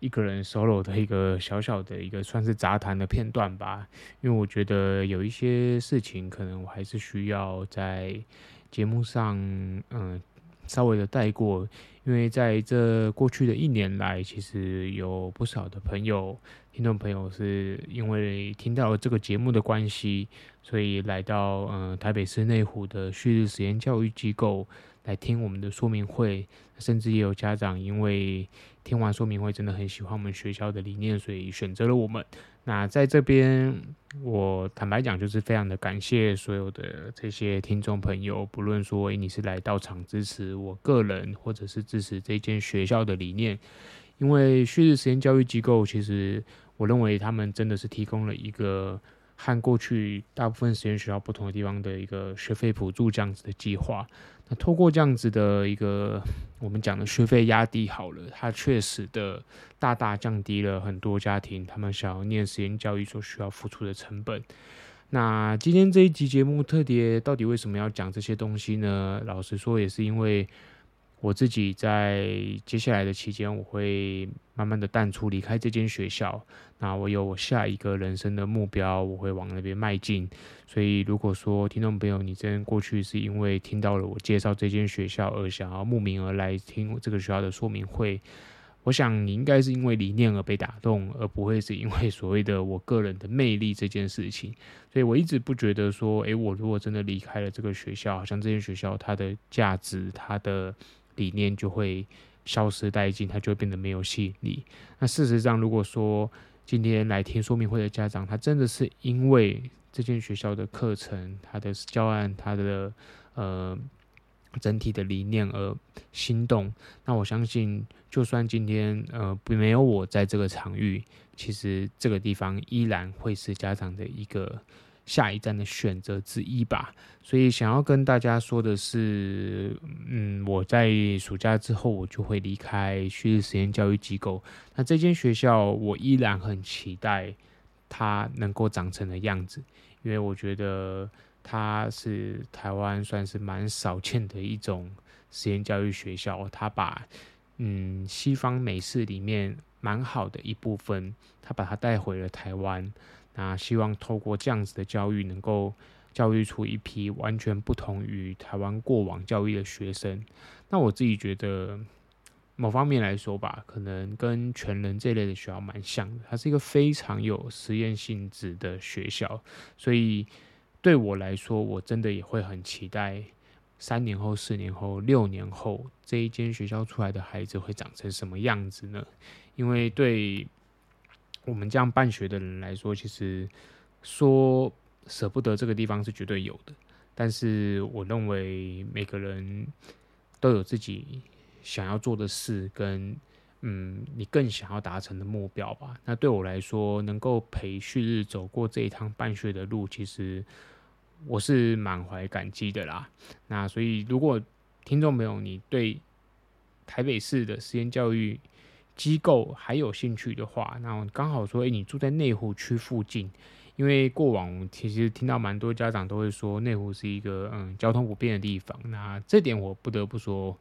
一个人 solo 的一个小小的一个算是杂谈的片段吧，因为我觉得有一些事情可能我还是需要在节目上，嗯，稍微的带过，因为在这过去的一年来，其实有不少的朋友、听众朋友是因为听到了这个节目的关系，所以来到嗯台北市内湖的旭日实验教育机构来听我们的说明会，甚至也有家长因为。听完说明会，真的很喜欢我们学校的理念，所以选择了我们。那在这边，我坦白讲，就是非常的感谢所有的这些听众朋友，不论说你是来到场支持我个人，或者是支持这间学校的理念，因为旭日实验教育机构，其实我认为他们真的是提供了一个和过去大部分实验学校不同的地方的一个学费补助这样子的计划。那透过这样子的一个我们讲的学费压低好了，它确实的大大降低了很多家庭他们想要念实验教育所需要付出的成本。那今天这一集节目特别到底为什么要讲这些东西呢？老实说，也是因为。我自己在接下来的期间，我会慢慢的淡出，离开这间学校。那我有我下一个人生的目标，我会往那边迈进。所以，如果说听众朋友，你真过去是因为听到了我介绍这间学校而想要慕名而来听这个学校的说明会，我想你应该是因为理念而被打动，而不会是因为所谓的我个人的魅力这件事情。所以我一直不觉得说，诶，我如果真的离开了这个学校，好像这间学校它的价值，它的理念就会消失殆尽，它就会变得没有吸引力。那事实上，如果说今天来听说明会的家长，他真的是因为这间学校的课程、他的教案、他的呃整体的理念而心动，那我相信，就算今天呃没有我在这个场域，其实这个地方依然会是家长的一个。下一站的选择之一吧，所以想要跟大家说的是，嗯，我在暑假之后我就会离开旭日实验教育机构。那这间学校我依然很期待它能够长成的样子，因为我觉得它是台湾算是蛮少见的一种实验教育学校。它把嗯西方美式里面蛮好的一部分，它把它带回了台湾。那希望透过这样子的教育，能够教育出一批完全不同于台湾过往教育的学生。那我自己觉得，某方面来说吧，可能跟全人这类的学校蛮像的。它是一个非常有实验性质的学校，所以对我来说，我真的也会很期待三年后、四年后、六年后这一间学校出来的孩子会长成什么样子呢？因为对。我们这样办学的人来说，其实说舍不得这个地方是绝对有的。但是我认为每个人都有自己想要做的事，跟嗯，你更想要达成的目标吧。那对我来说，能够陪旭日走过这一趟办学的路，其实我是满怀感激的啦。那所以，如果听众朋友你对台北市的实验教育，机构还有兴趣的话，那刚好说，诶，你住在内湖区附近，因为过往其实听到蛮多家长都会说，内湖是一个嗯交通不便的地方。那这点我不得不说，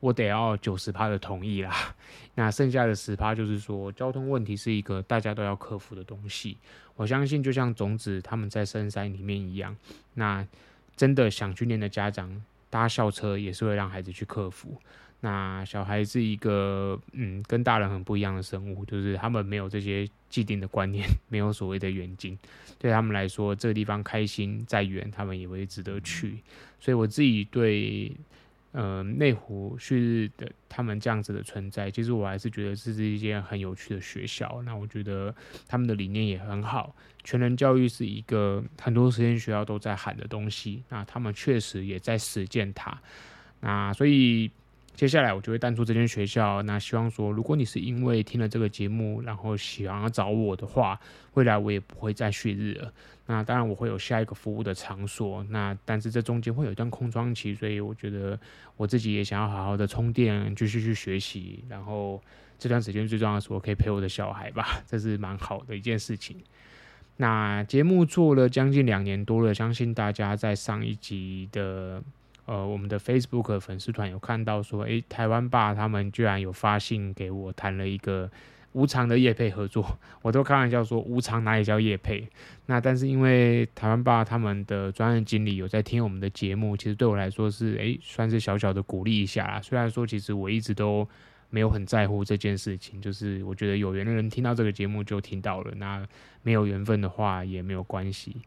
我得要 九十趴的同意啦。那剩下的十趴就是说，交通问题是一个大家都要克服的东西。我相信，就像种子他们在深山里面一样，那真的想去念的家长搭校车也是会让孩子去克服。那小孩是一个嗯，跟大人很不一样的生物，就是他们没有这些既定的观念，没有所谓的远近，对他们来说，这个地方开心再远，他们也会值得去。所以我自己对呃内湖旭日的他们这样子的存在，其实我还是觉得这是一件很有趣的学校。那我觉得他们的理念也很好，全人教育是一个很多实验学校都在喊的东西，那他们确实也在实践它。那所以。接下来我就会淡出这间学校。那希望说，如果你是因为听了这个节目，然后想要找我的话，未来我也不会再旭日了。那当然我会有下一个服务的场所。那但是这中间会有一段空窗期，所以我觉得我自己也想要好好的充电，继续去学习。然后这段时间最重要的是，我可以陪我的小孩吧，这是蛮好的一件事情。那节目做了将近两年多了，相信大家在上一集的。呃，我们的 Facebook 粉丝团有看到说，诶，台湾爸他们居然有发信给我谈了一个无偿的业配合作，我都开玩笑说无偿哪里叫业配？那但是因为台湾爸他们的专案经理有在听我们的节目，其实对我来说是诶，算是小小的鼓励一下啦。虽然说其实我一直都没有很在乎这件事情，就是我觉得有缘的人听到这个节目就听到了，那没有缘分的话也没有关系。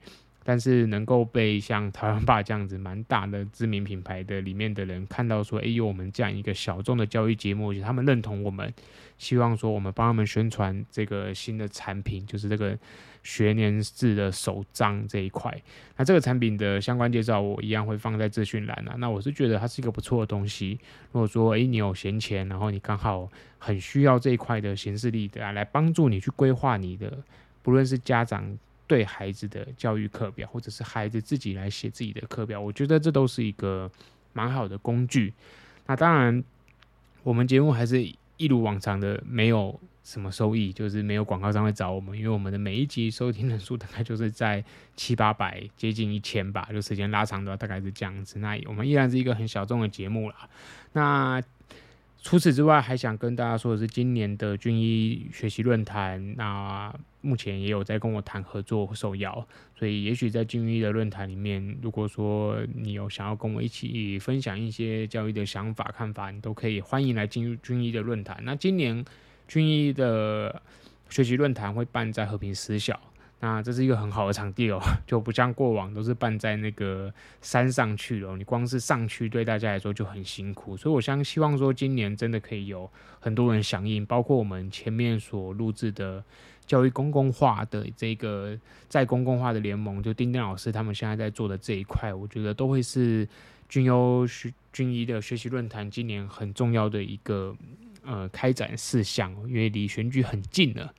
但是能够被像台湾吧这样子蛮大的知名品牌的里面的人看到说，哎，有我们这样一个小众的教育节目，他们认同我们，希望说我们帮他们宣传这个新的产品，就是这个学年制的手账这一块。那这个产品的相关介绍我一样会放在资讯栏啊。那我是觉得它是一个不错的东西。如果说，哎，你有闲钱，然后你刚好很需要这一块的形式力的啊，来帮助你去规划你的，不论是家长。对孩子的教育课表，或者是孩子自己来写自己的课表，我觉得这都是一个蛮好的工具。那当然，我们节目还是一如往常的没有什么收益，就是没有广告商会找我们，因为我们的每一集收听人数大概就是在七八百，接近一千吧，就时间拉长的话大概是这样子。那我们依然是一个很小众的节目啦。那除此之外，还想跟大家说的是，今年的军医学习论坛，那目前也有在跟我谈合作受邀，所以也许在军医的论坛里面，如果说你有想要跟我一起分享一些教育的想法看法，你都可以欢迎来进入军医的论坛。那今年军医的学习论坛会办在和平实小。那这是一个很好的场地哦，就不像过往都是办在那个山上去了，你光是上去对大家来说就很辛苦，所以我相希望说今年真的可以有很多人响应，包括我们前面所录制的教育公共化的这个在公共化的联盟，就丁丁老师他们现在在做的这一块，我觉得都会是军优学军医的学习论坛今年很重要的一个呃开展事项，因为离选举很近了。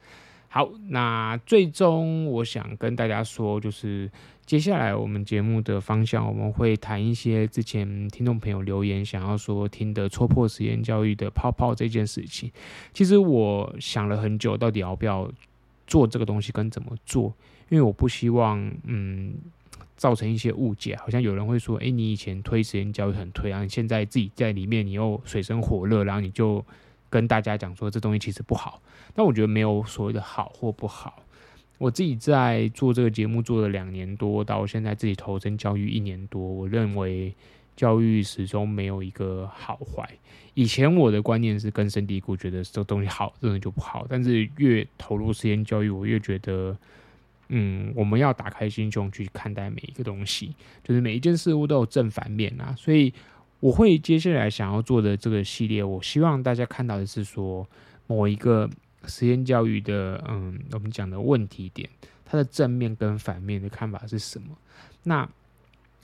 好，那最终我想跟大家说，就是接下来我们节目的方向，我们会谈一些之前听众朋友留言想要说听的戳破实验教育的泡泡这件事情。其实我想了很久，到底要不要做这个东西跟怎么做，因为我不希望嗯造成一些误解，好像有人会说，诶，你以前推实验教育很推啊，你现在自己在里面你又水深火热，然后你就。跟大家讲说，这东西其实不好，但我觉得没有所谓的好或不好。我自己在做这个节目做了两年多，到现在自己投身教育一年多，我认为教育始终没有一个好坏。以前我的观念是根深蒂固，觉得这东西好，这东西就不好。但是越投入时间教育，我越觉得，嗯，我们要打开心胸去看待每一个东西，就是每一件事物都有正反面啊，所以。我会接下来想要做的这个系列，我希望大家看到的是说某一个实验教育的，嗯，我们讲的问题点，它的正面跟反面的看法是什么？那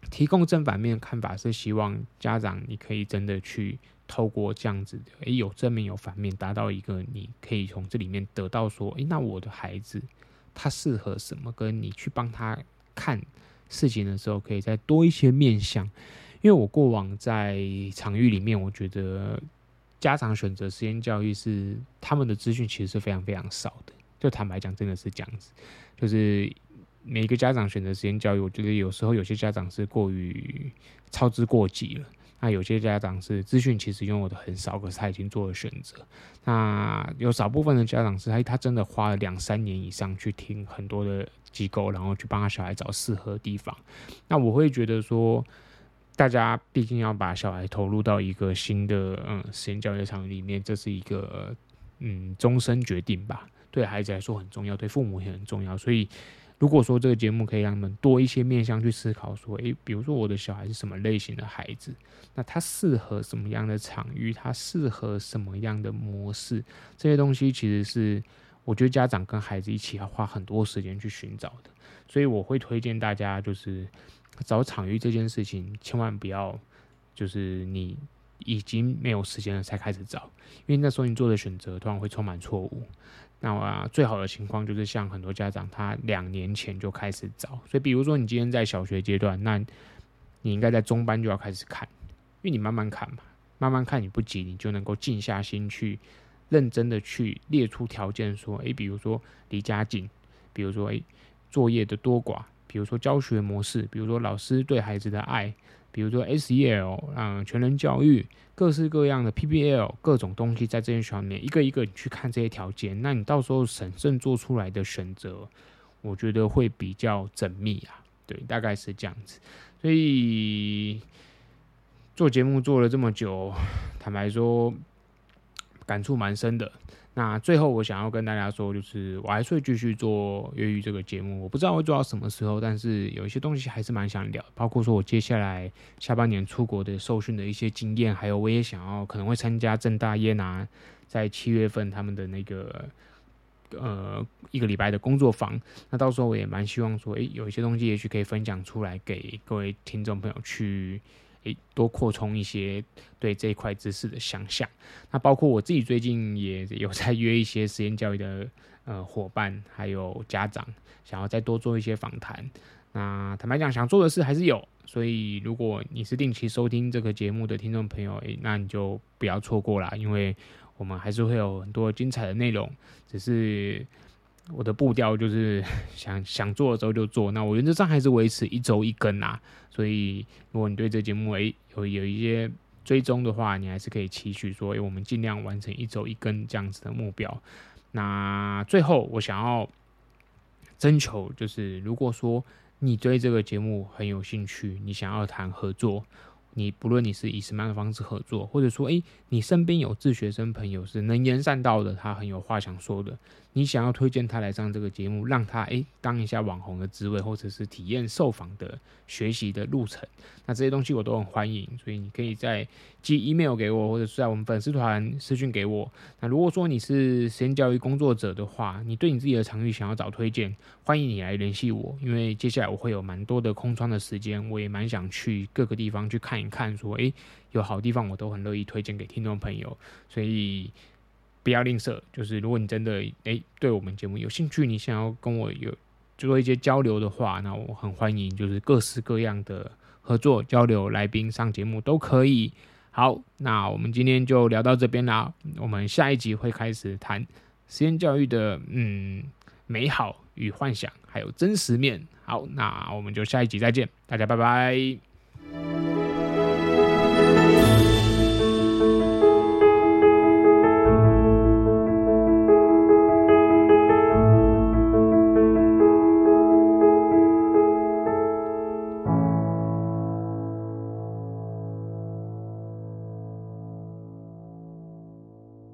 提供正反面的看法是希望家长你可以真的去透过这样子的，诶，有正面有反面，达到一个你可以从这里面得到说，诶，那我的孩子他适合什么？跟你去帮他看事情的时候，可以再多一些面向。因为我过往在场域里面，我觉得家长选择实验教育是他们的资讯其实是非常非常少的。就坦白讲，真的是这样子。就是每一个家长选择实验教育，我觉得有时候有些家长是过于操之过急了。那有些家长是资讯其实拥有的很少，可是他已经做了选择。那有少部分的家长是他他真的花了两三年以上去听很多的机构，然后去帮他小孩找适合的地方。那我会觉得说。大家毕竟要把小孩投入到一个新的嗯实验教育场里面，这是一个嗯终身决定吧。对孩子来说很重要，对父母也很重要。所以，如果说这个节目可以让他们多一些面向去思考，说，诶，比如说我的小孩是什么类型的孩子，那他适合什么样的场域，他适合什么样的模式，这些东西其实是我觉得家长跟孩子一起要花很多时间去寻找的。所以，我会推荐大家就是。找场域这件事情，千万不要就是你已经没有时间了才开始找，因为那时候你做的选择突然会充满错误。那我、啊、最好的情况就是像很多家长，他两年前就开始找。所以，比如说你今天在小学阶段，那你应该在中班就要开始看，因为你慢慢看嘛，慢慢看你不急，你就能够静下心去认真的去列出条件，说，诶，比如说离家近，比如说诶，作业的多寡，比如说教学模式，比如说老师对孩子的爱。比如说 SEL，嗯，全人教育，各式各样的 PBL，各种东西在这些学校里面，一个一个你去看这些条件，那你到时候审慎做出来的选择，我觉得会比较缜密啊。对，大概是这样子。所以做节目做了这么久，坦白说，感触蛮深的。那最后我想要跟大家说，就是我还是会继续做越育这个节目，我不知道会做到什么时候，但是有一些东西还是蛮想聊，包括说我接下来下半年出国的受训的一些经验，还有我也想要可能会参加正大耶拿在七月份他们的那个呃一个礼拜的工作坊，那到时候我也蛮希望说，诶、有一些东西也许可以分享出来给各位听众朋友去。诶，多扩充一些对这一块知识的想象。那包括我自己最近也有在约一些实验教育的呃伙伴，还有家长，想要再多做一些访谈。那坦白讲，想做的事还是有。所以如果你是定期收听这个节目的听众朋友，诶，那你就不要错过啦，因为我们还是会有很多精彩的内容，只是。我的步调就是 想想做的时候就做，那我原则上还是维持一周一更啊。所以如果你对这节目诶有有一些追踪的话，你还是可以期许说，诶我们尽量完成一周一更这样子的目标。那最后我想要征求，就是如果说你对这个节目很有兴趣，你想要谈合作。你不论你是以什么样的方式合作，或者说，诶，你身边有自学生朋友是能言善道的，他很有话想说的，你想要推荐他来上这个节目，让他诶当一下网红的职位，或者是体验受访的学习的路程，那这些东西我都很欢迎，所以你可以在寄 email 给我，或者是在我们粉丝团私讯给我。那如果说你是实验教育工作者的话，你对你自己的场域想要找推荐，欢迎你来联系我，因为接下来我会有蛮多的空窗的时间，我也蛮想去各个地方去看一看，说，诶，有好地方我都很乐意推荐给听众朋友，所以不要吝啬。就是如果你真的诶对我们节目有兴趣，你想要跟我有做一些交流的话，那我很欢迎，就是各式各样的合作交流，来宾上节目都可以。好，那我们今天就聊到这边啦。我们下一集会开始谈实验教育的嗯美好与幻想，还有真实面。好，那我们就下一集再见，大家拜拜。